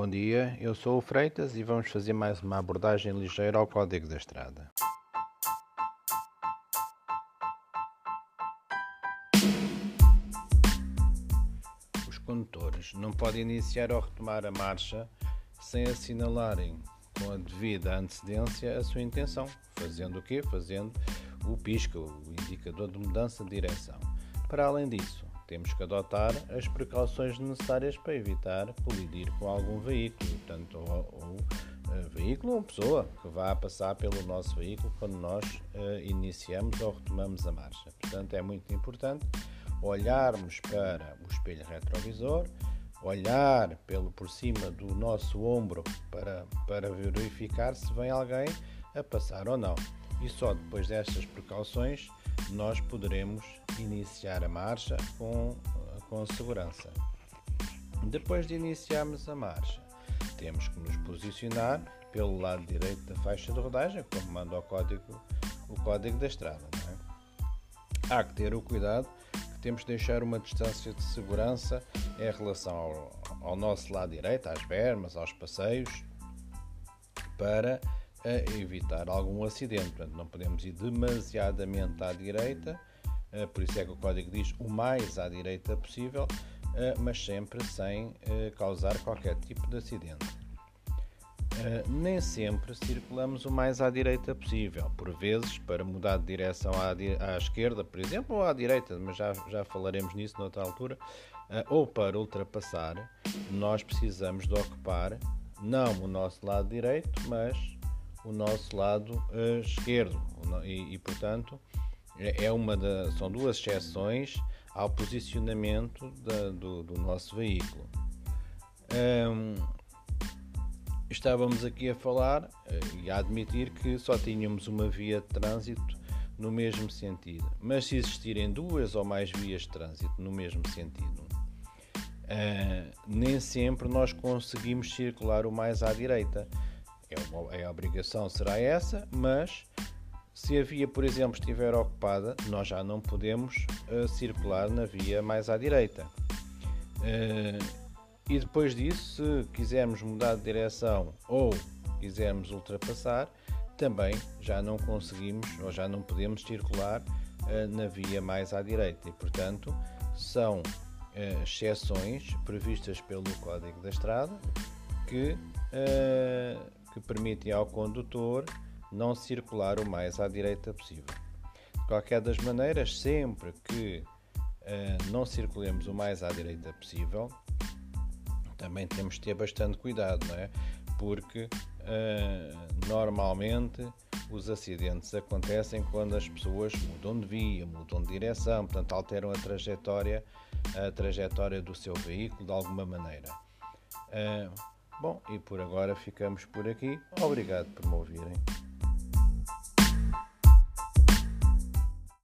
Bom dia, eu sou o Freitas e vamos fazer mais uma abordagem ligeira ao Código da Estrada. Os condutores não podem iniciar ou retomar a marcha sem assinalarem com a devida antecedência a sua intenção, fazendo o quê? Fazendo o pisca, o indicador de mudança de direção. Para além disso, temos que adotar as precauções necessárias para evitar colidir com algum veículo, tanto ou, ou uh, veículo ou pessoa que vá passar pelo nosso veículo quando nós uh, iniciamos ou retomamos a marcha. Portanto, é muito importante olharmos para o espelho retrovisor, olhar pelo por cima do nosso ombro para, para verificar se vem alguém a passar ou não. E só depois destas precauções nós poderemos iniciar a marcha com, com segurança. Depois de iniciarmos a marcha, temos que nos posicionar pelo lado direito da faixa de rodagem, como manda o código, o código da estrada. É? Há que ter o cuidado que temos de deixar uma distância de segurança em relação ao, ao nosso lado direito, às bermas, aos passeios, para a evitar algum acidente. Portanto, não podemos ir demasiadamente à direita, eh, por isso é que o código diz o mais à direita possível, eh, mas sempre sem eh, causar qualquer tipo de acidente. Nem sempre circulamos o mais à direita possível. Por vezes, para mudar de direção à, esquerda, por exemplo, ou à direita, mas já, já falaremos nisso noutra altura, ou para ultrapassar, nós precisamos de ocupar não o nosso lado direito, mas o nosso lado uh, esquerdo. E, e, portanto é, é uma da, são duas exceções ao posicionamento da, do, do, nosso veículo. Um, estávamos aqui a falar uh, e a admitir que só tínhamos uma via de trânsito no mesmo sentido, mas se existirem duas ou mais vias de trânsito no mesmo sentido, uh, nem sempre nós conseguimos circular o mais à direita é, uma, é a obrigação será essa, mas se a via, por exemplo, estiver ocupada, nós já não podemos uh, circular na via mais à direita. Uh, e depois disso, se quisermos mudar de direção ou quisermos ultrapassar, também já não conseguimos ou já não podemos circular uh, na via mais à direita. E, portanto, são exceções previstas pelo Código da Estrada que que permitem ao condutor não circular o mais à direita possível. De qualquer das maneiras, sempre que uh, não circulemos o mais à direita possível, também temos de ter bastante cuidado, não é? Porque uh, normalmente os acidentes acontecem quando as pessoas mudam de via, mudam de direção, portanto alteram a trajetória, a trajetória do seu veículo de alguma maneira. Uh, Bom, e por agora ficamos por aqui. Obrigado por me ouvirem.